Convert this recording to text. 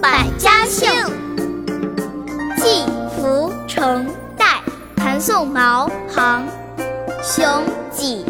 百家姓，季福成代，盘宋毛杭，熊戟。